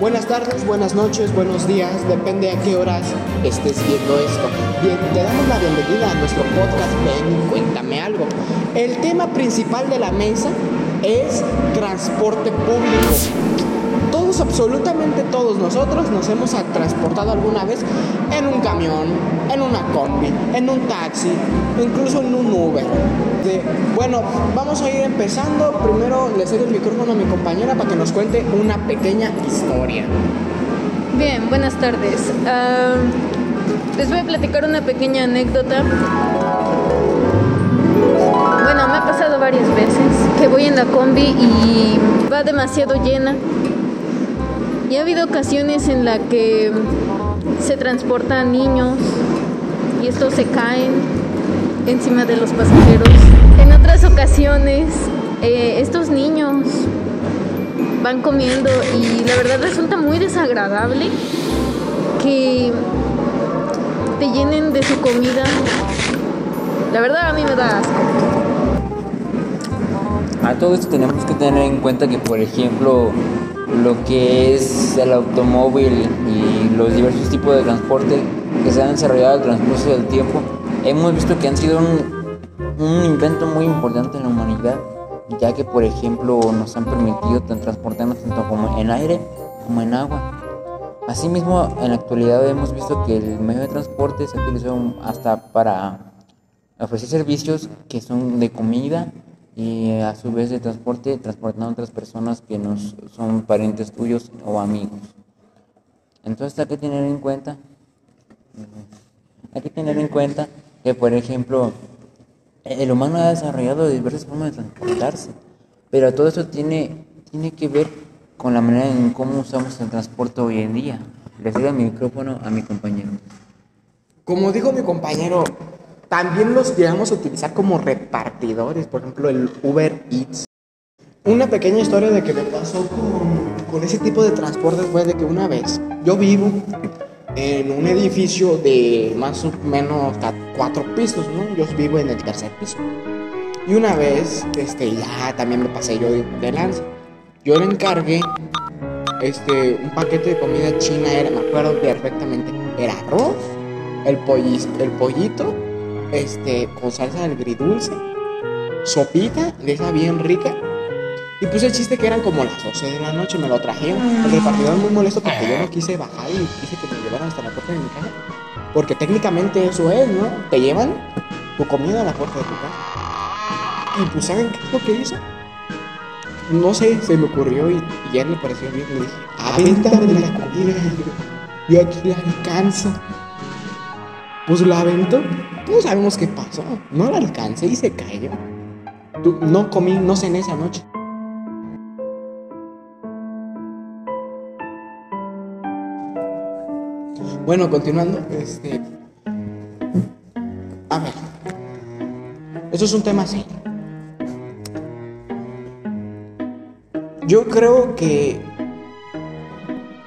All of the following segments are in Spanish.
Buenas tardes, buenas noches, buenos días, depende a qué horas estés viendo esto. Bien, te damos la bienvenida a nuestro podcast Ven, cuéntame algo. El tema principal de la mesa es transporte público. Todos, absolutamente todos nosotros nos hemos transportado alguna vez en un camión, en una combi, en un taxi, incluso en un Uber. bueno, vamos a ir empezando. Primero le cedo el micrófono a mi compañera para que nos cuente una pequeña historia. Bien, buenas tardes. les voy a platicar una pequeña anécdota. Bueno, me ha pasado varias veces que voy en la combi y va demasiado llena y ha habido ocasiones en las que se transportan niños y estos se caen encima de los pasajeros. En otras ocasiones, eh, estos niños van comiendo y la verdad resulta muy desagradable que te llenen de su comida. La verdad a mí me da asco. A todo esto tenemos que tener en cuenta que, por ejemplo, lo que es el automóvil y los diversos tipos de transporte que se han desarrollado al transcurso del tiempo, hemos visto que han sido un, un invento muy importante en la humanidad, ya que por ejemplo nos han permitido transportarnos tanto como en aire como en agua. Asimismo, en la actualidad hemos visto que el medio de transporte se utilizado hasta para ofrecer servicios que son de comida, y a su vez de transporte transportando a otras personas que no son parientes tuyos o amigos. Entonces hay que tener en cuenta, hay que tener en cuenta que por ejemplo el humano ha desarrollado diversas formas de transportarse, pero todo eso tiene, tiene que ver con la manera en cómo usamos el transporte hoy en día. Le cedo el micrófono a mi compañero. Como dijo mi compañero, también los llegamos a utilizar como repartidores, por ejemplo el Uber Eats. Una pequeña historia de que me pasó con, ese tipo de transporte fue de que una vez yo vivo en un edificio de más o menos cuatro pisos, ¿no? Yo vivo en el tercer piso. Y una vez, este, ya también me pasé yo de lanza. Yo le encargué este, un paquete de comida china, era, me acuerdo perfectamente, era arroz, el, el pollito este, con salsa del gridulce, sopita de esa bien rica. Y puse el chiste que eran como las 12 de la noche, me lo trajeron. El repartidor muy molesto porque yo no quise bajar y quise que me llevaran hasta la puerta de mi casa. Porque técnicamente eso es, ¿no? Te llevan tu comida a la puerta de tu casa. Y pues, ¿saben qué es lo que hizo? No sé, se me ocurrió y, ya le pareció bien. Le dije, avéntame la comida. Yo aquí la alcanzo. Pues la aventó. No sabemos qué pasó. No la alcancé y se cayó. no comí, no cené esa noche. Bueno, continuando, este. A ver. Esto es un tema así. Yo creo que.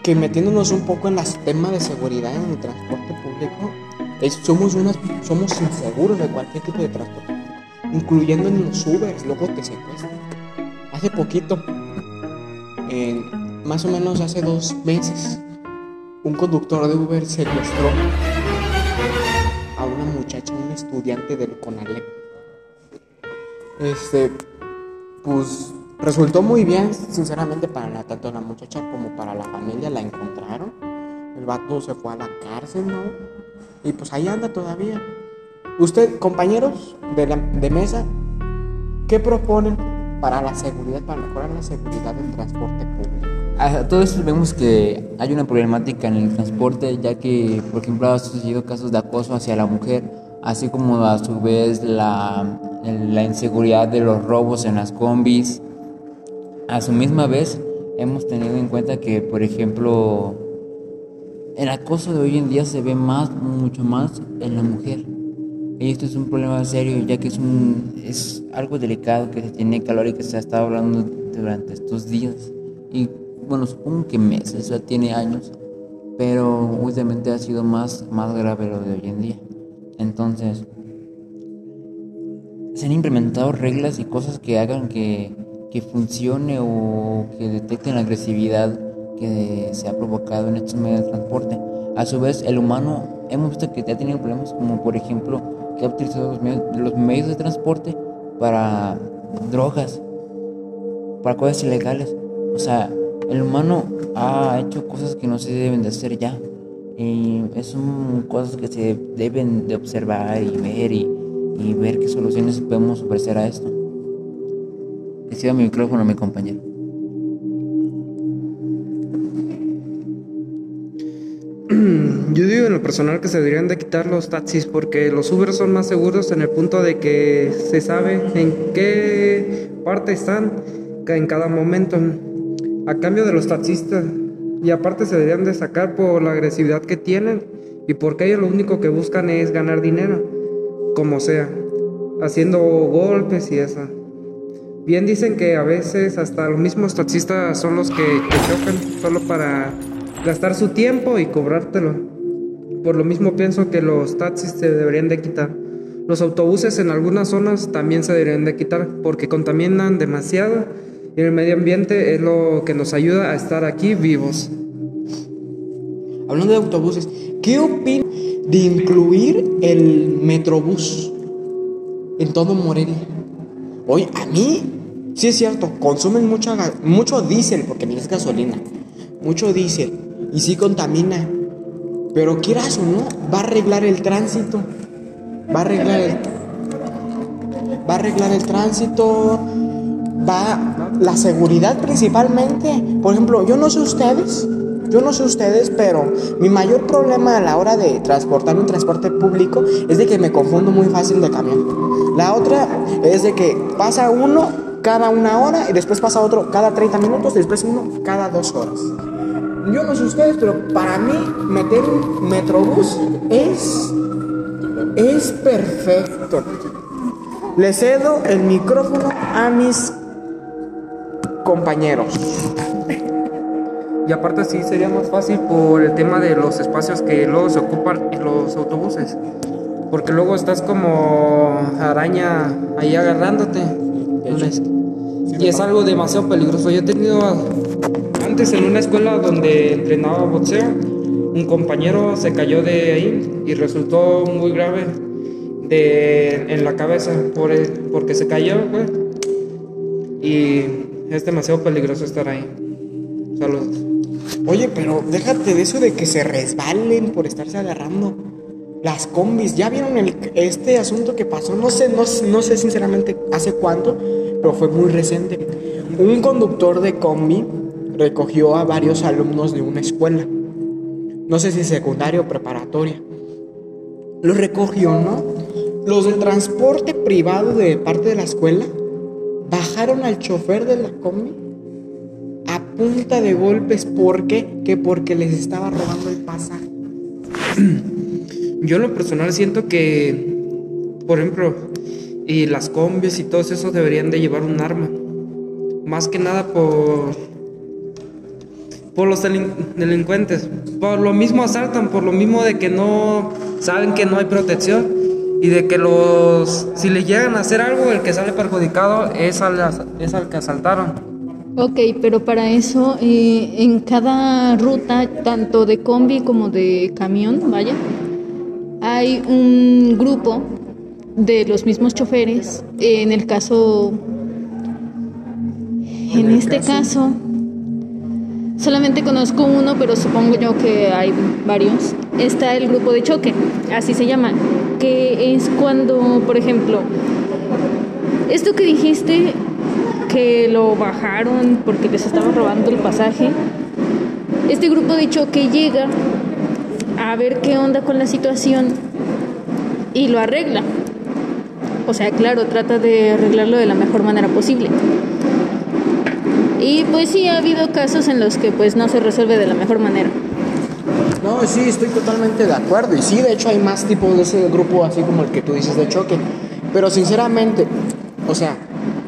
que metiéndonos un poco en los temas de seguridad en el transporte somos, unas, somos inseguros de cualquier tipo de transporte, incluyendo en los Ubers, luego te secuestran. Hace poquito, más o menos hace dos meses, un conductor de Uber secuestró a una muchacha, un estudiante del CONALEP. Este, pues resultó muy bien, sinceramente, para tanto la muchacha como para la familia la encontraron. El vato se fue a la cárcel, ¿no? Y pues ahí anda todavía. Usted, compañeros de, la, de mesa, ¿qué proponen para la seguridad, para mejorar la seguridad del transporte público? A todo esto vemos que hay una problemática en el transporte, ya que, por ejemplo, ha sucedido casos de acoso hacia la mujer, así como a su vez la, la inseguridad de los robos en las combis. A su misma vez, hemos tenido en cuenta que, por ejemplo, el acoso de hoy en día se ve más, mucho más en la mujer. Y esto es un problema serio, ya que es, un, es algo delicado que se tiene calor y que se ha estado hablando durante estos días. Y bueno, supongo que meses, ya tiene años, pero últimamente ha sido más, más grave lo de hoy en día. Entonces, se han implementado reglas y cosas que hagan que, que funcione o que detecten la agresividad que se ha provocado en estos medios de transporte. A su vez, el humano hemos visto que ha tenido problemas, como por ejemplo, que ha utilizado los medios, los medios de transporte para drogas, para cosas ilegales. O sea, el humano ha hecho cosas que no se deben de hacer ya. Y son cosas que se deben de observar y ver y, y ver qué soluciones podemos ofrecer a esto. Le mi micrófono mi compañero. Yo digo en lo personal que se deberían de quitar los taxis porque los Uber son más seguros en el punto de que se sabe en qué parte están en cada momento a cambio de los taxistas y aparte se deberían de sacar por la agresividad que tienen y porque ellos lo único que buscan es ganar dinero, como sea, haciendo golpes y eso. Bien dicen que a veces hasta los mismos taxistas son los que, que chocan solo para gastar su tiempo y cobrártelo. Por lo mismo pienso que los taxis se deberían de quitar. Los autobuses en algunas zonas también se deberían de quitar porque contaminan demasiado y el medio ambiente es lo que nos ayuda a estar aquí vivos. Hablando de autobuses, ¿qué opinas de incluir el Metrobús en todo Morelia? Hoy, a mí, sí es cierto, consumen mucho, mucho diésel, porque ni es gasolina, mucho diésel, y sí contamina. Pero quieras o no, va a arreglar el tránsito. Va a arreglar el, va a arreglar el tránsito, va la seguridad principalmente. Por ejemplo, yo no sé ustedes, yo no sé ustedes, pero mi mayor problema a la hora de transportar un transporte público es de que me confundo muy fácil de camión. La otra es de que pasa uno cada una hora y después pasa otro cada 30 minutos, después uno cada dos horas. Yo no sé ustedes, pero para mí meter un metrobús es es perfecto. Le cedo el micrófono a mis compañeros. Y aparte sí sería más fácil por el tema de los espacios que luego se ocupan en los autobuses. Porque luego estás como araña ahí agarrándote. Y es algo demasiado peligroso. Yo he tenido antes en una escuela donde entrenaba boxeo, un compañero se cayó de ahí y resultó muy grave de, en la cabeza por porque se cayó, Y es demasiado peligroso estar ahí. Saludos. Oye, pero déjate de eso de que se resbalen por estarse agarrando. Las combis, ¿ya vieron el, este asunto que pasó? No sé, no, no sé sinceramente hace cuánto, pero fue muy reciente. Un conductor de combi recogió a varios alumnos de una escuela. No sé si secundaria o preparatoria. Los recogió, ¿no? Los del transporte privado de parte de la escuela bajaron al chofer de la combi a punta de golpes. ¿Por qué? Que porque les estaba robando el pasaje. Yo en lo personal siento que, por ejemplo, y las combis y todo eso deberían de llevar un arma. Más que nada por por los delincuentes. Por lo mismo asaltan, por lo mismo de que no saben que no hay protección y de que los si le llegan a hacer algo el que sale perjudicado es al, es al que asaltaron. Ok, pero para eso eh, en cada ruta, tanto de combi como de camión, vaya, hay un grupo de los mismos choferes. En el caso, en, este caso, solamente conozco uno, pero supongo yo que hay varios. Está el grupo de choque, así se llama que es cuando, por ejemplo, esto que dijiste, que lo bajaron porque les estaba robando el pasaje, este grupo de choque llega a ver qué onda con la situación y lo arregla. O sea, claro, trata de arreglarlo de la mejor manera posible. Y pues sí ha habido casos en los que pues no se resuelve de la mejor manera. No, sí, estoy totalmente de acuerdo. Y sí, de hecho hay más tipos de ese grupo, así como el que tú dices de choque. Pero sinceramente, o sea,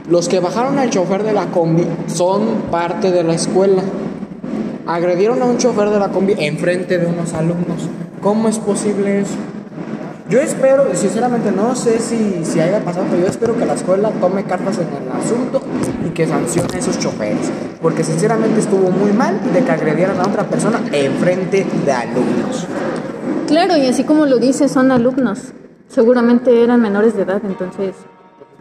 los que bajaron al chofer de la combi son parte de la escuela. Agredieron a un chofer de la combi enfrente de unos alumnos. ¿Cómo es posible eso? Yo espero, sinceramente no sé si, si haya pasado, pero yo espero que la escuela tome cartas en el asunto y que sancione a esos choferes. Porque sinceramente estuvo muy mal de que agredieran a otra persona en frente de alumnos. Claro, y así como lo dice, son alumnos. Seguramente eran menores de edad, entonces,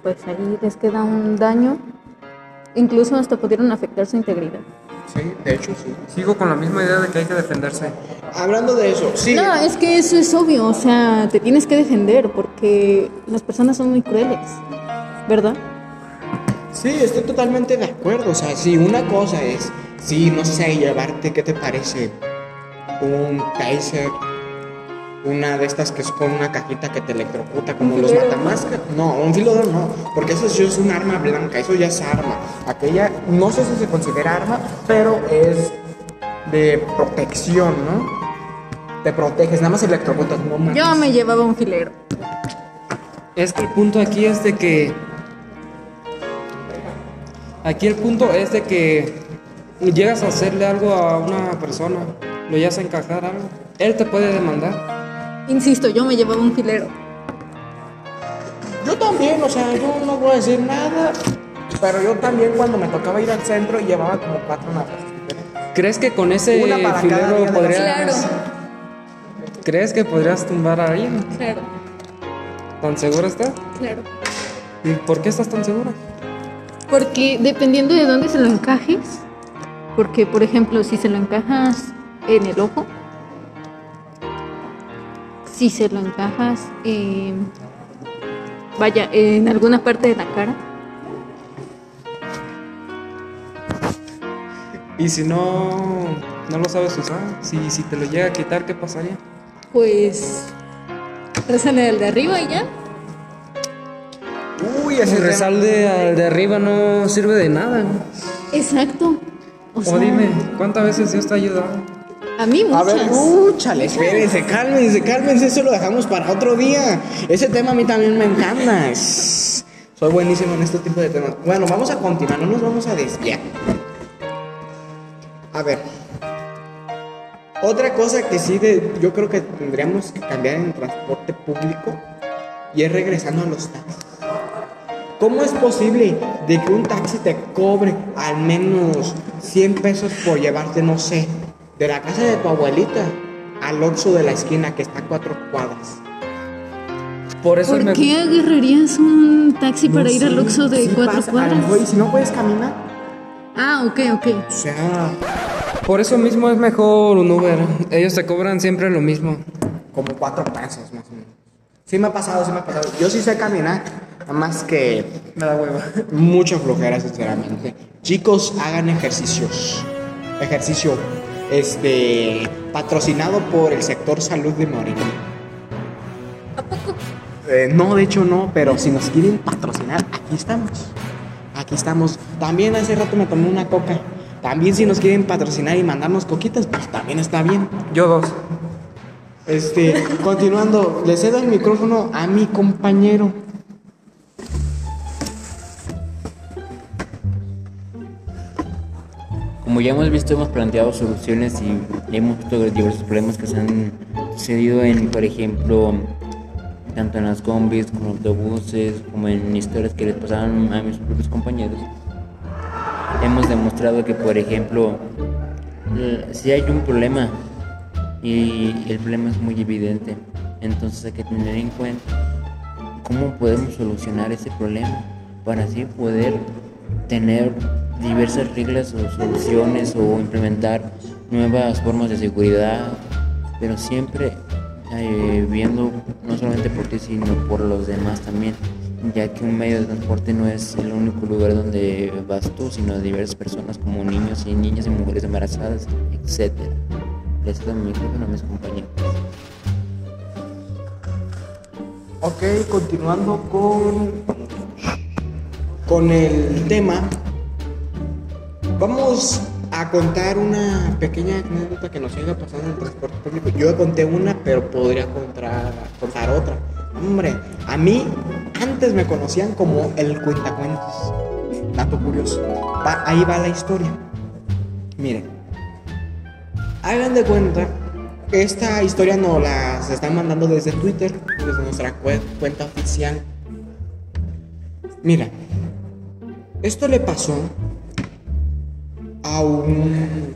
pues ahí les queda un daño. Incluso hasta pudieron afectar su integridad. Sí, de hecho sí. Sigo con la misma idea de que hay que defenderse. Hablando de eso, sí. No, es que eso es obvio, o sea, te tienes que defender porque las personas son muy crueles, ¿verdad? Sí, estoy totalmente de acuerdo. O sea, sí, una cosa es, sí, no sé, llevarte, ¿qué te parece? Un taser, una de estas que es con una cajita que te electrocuta, como los matamáscaras. No, un filodor no, porque eso es un arma blanca, eso ya es arma. Aquella, no sé si se considera arma, pero es de protección, ¿no? Te proteges, nada más electrocutas, no. Yo me llevaba un filero. Es que el punto aquí es de que. Aquí el punto es de que llegas a hacerle algo a una persona, lo llegas a encajar algo, él te puede demandar. Insisto, yo me llevaba un filero. Yo también, o sea, yo no voy a decir nada, pero yo también cuando me tocaba ir al centro llevaba como cuatro navajas diferentes. ¿Crees que con ese Una para cada día filero de la podrías. semana. ¿Crees que podrías tumbar a alguien? Claro, ¿Tan segura estás? claro. ¿Y por qué estás tan segura? Porque dependiendo de dónde se lo encajes, porque por ejemplo, si se lo encajas en el ojo, si se lo encajas en, vaya, en alguna parte de la cara, Y si no, no lo sabes usar, si, si te lo llega a quitar, ¿qué pasaría? pues rezale al de arriba y ya. Uy, Si resalde al de arriba no sirve de nada. Exacto. O, O sea, dime, ¿cuántas veces Dios te ha ayudado? a mí A ver, muchas. uh, chale, espérense, cálmense, cálmense, eso lo dejamos para otro día. Ese tema a mí también me encanta. Soy buenísimo en este tipo de temas. Bueno, vamos a continuar, no nos vamos a desviar. A ver. Otra cosa que sí de, yo creo que tendríamos que cambiar en el transporte público y es regresando a los taxis. ¿Cómo es posible de que un taxi te cobre al menos 100 pesos por llevarte, no sé, de la casa de tu abuelita al Oxxo de la esquina que está a cuatro cuadras? Por eso ¿Por me- qué agarrarías un taxi para ir al Oxxo de sí cuatro pasa, a lo cuadras? mejor, si no puedes caminar, Ah, ok, ok. o sea, Por eso mismo es mejor un Uber. Ellos te cobran siempre lo mismo. como cuatro pesos más o menos. Sí me ha pasado, sí me ha pasado. Yo sí sé caminar, nada más que Me da hueva. mucha flojera, sinceramente. Chicos, hagan ejercicios. Ejercicio, este, patrocinado por el sector salud de Morelia. ¿A poco? Eh, no, de hecho no, pero si nos quieren patrocinar, aquí estamos. Aquí estamos. También hace rato me tomé una coca. También si nos quieren patrocinar y mandarnos coquitas, pues también está bien. Yo dos. Este, continuando, le cedo el micrófono a mi compañero. Como ya hemos visto, hemos planteado soluciones y hemos visto diversos problemas que se han sucedido en, por ejemplo, tanto en las combis como en autobuses, como en historias que les pasaban a mis propios compañeros. Hemos demostrado que, por ejemplo, si hay un problema y el problema es muy evidente, entonces hay que tener en cuenta cómo podemos solucionar ese problema para así poder tener diversas reglas o soluciones o implementar nuevas formas de seguridad, pero siempre eh, viendo no solamente por ti, sino por los demás también, ya que un medio de transporte no es el único lugar donde vas tú, sino diversas personas como niños y niñas y mujeres embarazadas, etc. Les doy mi micrófono a mis compañeros. Ok, continuando con, con el tema, vamos a contar una pequeña anécdota que nos haya pasado en el transporte público. Yo conté una, pero podría contar otra. Hombre, a mí antes me conocían como el cuentacuentos. Dato curioso. Ahí va la historia. Miren, hagan de cuenta esta historia nos la se está mandando desde Twitter, desde nuestra cue- cuenta oficial. Mira, Esto le pasó a un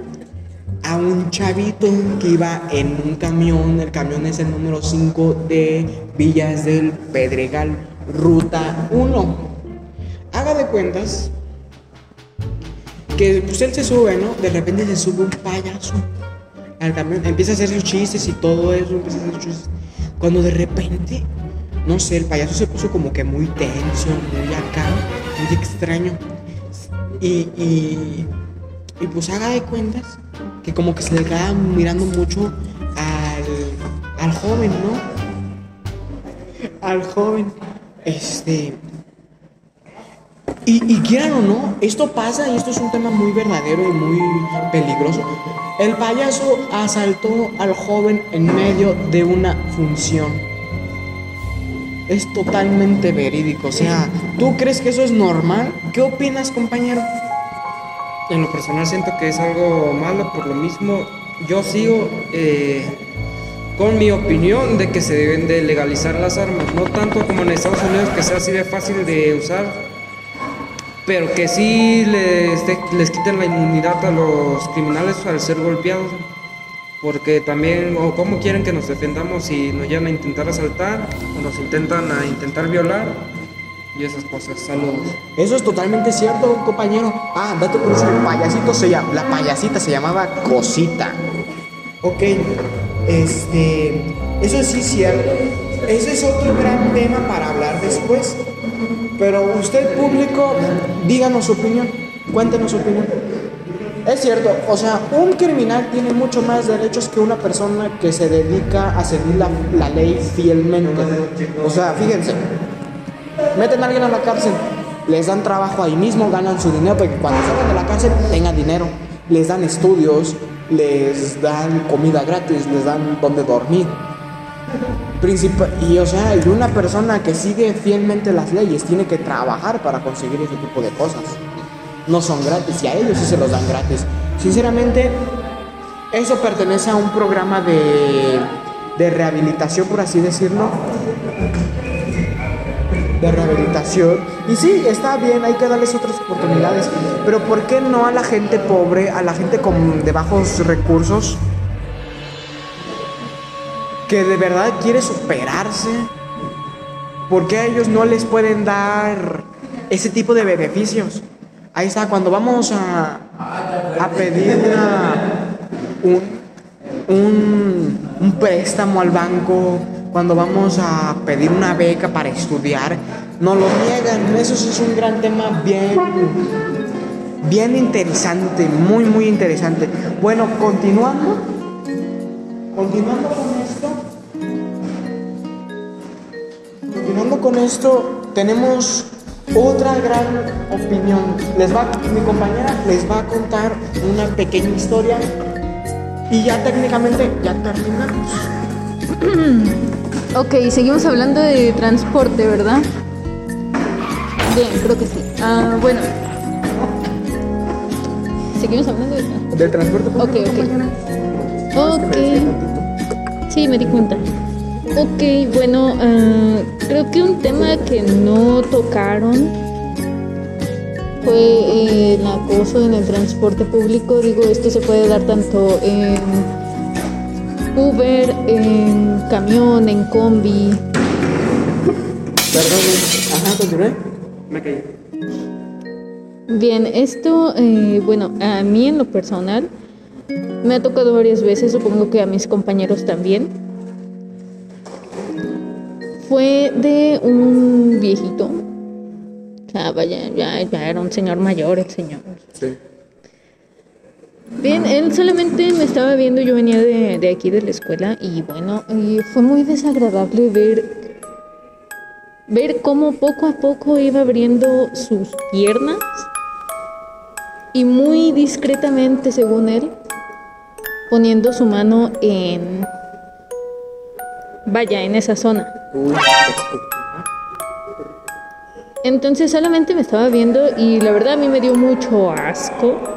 a un chavito que iba en un camión, el camión es el número 5 de Villas del Pedregal, ruta 1. Haga de cuentas que pues él se sube, ¿no? De repente se sube un payaso al camión, empieza a hacer sus chistes y todo eso, empieza a hacer chistes. Cuando de repente, no sé, el payaso se puso como que muy tenso, muy acá, muy extraño. Y, y, y pues haga de cuentas que como que se le queda mirando mucho al, al joven, ¿no? Al joven. Este. Y, quieran o no, esto pasa y esto es un tema muy verdadero y muy peligroso. El payaso asaltó al joven en medio de una función. Es totalmente verídico. O sea, ¿tú crees que eso es normal? ¿Qué opinas, compañero? En lo personal siento que es algo malo, por lo mismo yo sigo eh, con mi opinión de que se deben de legalizar las armas, no tanto como en Estados Unidos que sea así de fácil de usar, pero que sí les, de- les quiten la inmunidad a los criminales al ser golpeados, porque también, o cómo quieren que nos defendamos si nos llegan a intentar asaltar o nos intentan a intentar violar y esas cosas. Saludos. Eso es totalmente cierto, compañero. Ah, dato curioso, el payasito se llama, la payasita se llamaba Cosita. Ok, este, eso sí es cierto. Ese es otro gran tema para hablar después. Pero usted público, díganos su opinión, cuéntenos su opinión. Es cierto, o sea, un criminal tiene mucho más derechos que una persona que se dedica a seguir la, la ley fielmente. O sea, fíjense, meten a alguien a la cárcel, les dan trabajo ahí mismo, ganan su dinero, porque cuando salgan de la cárcel tengan dinero, les dan estudios, les dan comida gratis, les dan donde dormir. Princip- y o sea, y una persona que sigue fielmente las leyes tiene que trabajar para conseguir ese tipo de cosas. No son gratis y a ellos sí se los dan gratis. Sinceramente, eso pertenece a un programa de, de rehabilitación, por así decirlo, de rehabilitación. Y sí, está bien, hay que darles otras oportunidades. Pero ¿por qué no a la gente pobre, a la gente con de bajos recursos, que de verdad quiere superarse? ¿Por qué a ellos no les pueden dar ese tipo de beneficios? Ahí está, cuando vamos a, a pedir un, un, un préstamo al banco, cuando vamos a pedir una beca para estudiar, nos lo niegan. Eso es un gran tema bien, bien interesante, muy, muy interesante. Bueno, continuando, continuando con esto, continuando con esto, tenemos otra gran opinión. Les va, mi compañera les va a contar una pequeña historia y ya técnicamente ya terminamos. Ok, seguimos hablando de transporte, ¿verdad? Bien, creo que sí. Ah, bueno. Seguimos hablando de transporte. Del transporte público, Ok, ok. Ok. Sí, me di cuenta. Ok, bueno, ah, creo que un tema que no tocaron fue eh, el acoso en el transporte público. Digo, esto se puede dar tanto en Uber, en camión, en combi. Perdón, ajá, continúe. Me caí. Bien, esto, eh, bueno, a mí en lo personal me ha tocado varias veces, supongo que a mis compañeros también. Fue de un viejito. O sea, vaya, ya, ya era un señor mayor el señor. Sí. Bien, él solamente me estaba viendo, yo venía de, de aquí de la escuela y bueno, y fue muy desagradable ver, ver cómo poco a poco iba abriendo sus piernas y muy discretamente, según él, poniendo su mano en, vaya, en esa zona. Entonces solamente me estaba viendo y la verdad a mí me dio mucho asco,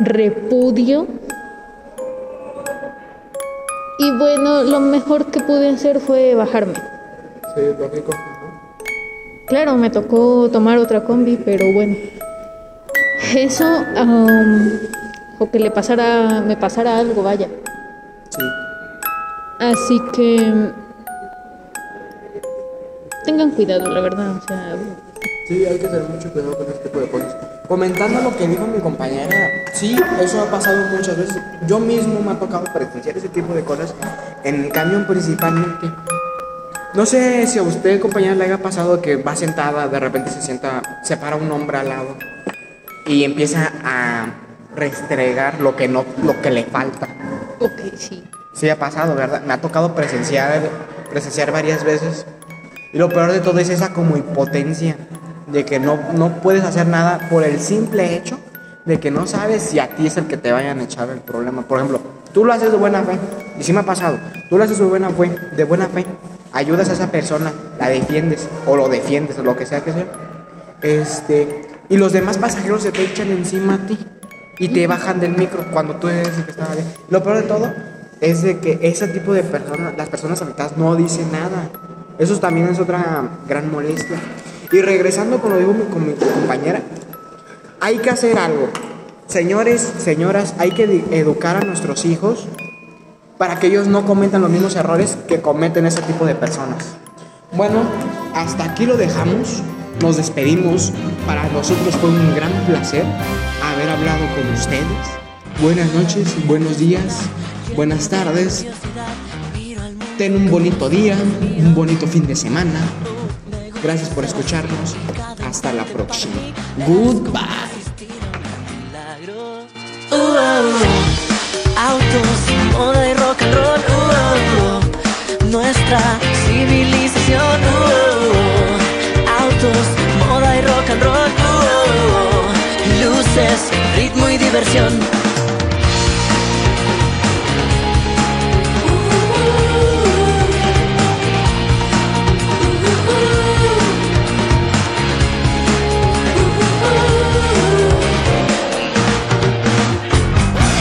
repudio. Y bueno, lo mejor que pude hacer fue bajarme. sí. Claro, me tocó tomar otra combi, pero bueno. eso um, o que le pasara, me pasara algo, vaya. Sí. Así que tengan cuidado, la verdad, o sea, Sí, hay que tener mucho cuidado con este tipo de cosas. Comentando lo que dijo mi compañera, sí, eso ha pasado muchas veces. Yo mismo me ha tocado presenciar ese tipo de cosas en el camión principalmente. No sé si a usted, compañera, le haya pasado que va sentada, de repente se sienta, se para un hombre al lado y empieza a restregar lo que no, lo que le falta. ok, sí. Sí ha pasado, ¿verdad? Me ha tocado presenciar, presenciar varias veces. Y lo peor de todo es esa como impotencia de que no, no puedes hacer nada por el simple hecho de que no sabes si a ti es el que te vayan a echar el problema. Por ejemplo, tú lo haces de buena fe, y sí me ha pasado, tú lo haces de buena fe, de buena fe, ayudas a esa persona, la defiendes, o lo defiendes, o lo que sea que sea. Este, y los demás pasajeros se te echan encima a ti y te bajan del micro cuando tú eres el que estaba bien. Lo peor de todo es de que ese tipo de personas, las personas afectadas no dicen nada. Eso también es otra gran molestia. Y regresando con lo digo con mi compañera, hay que hacer algo. Señores, señoras, hay que educar a nuestros hijos para que ellos no cometan los mismos errores que cometen ese tipo de personas. Bueno, hasta aquí lo dejamos. Nos despedimos. Para nosotros fue un gran placer haber hablado con ustedes. Buenas noches, buenos días, buenas tardes. Ten un bonito día, un bonito fin de semana. Gracias por escucharnos. Hasta la próxima. Goodbye. Uh, autos, moda y rock and roll. uh, nuestra civilización. uh, autos, moda y rock and roll. uh, luces, ritmo y diversión.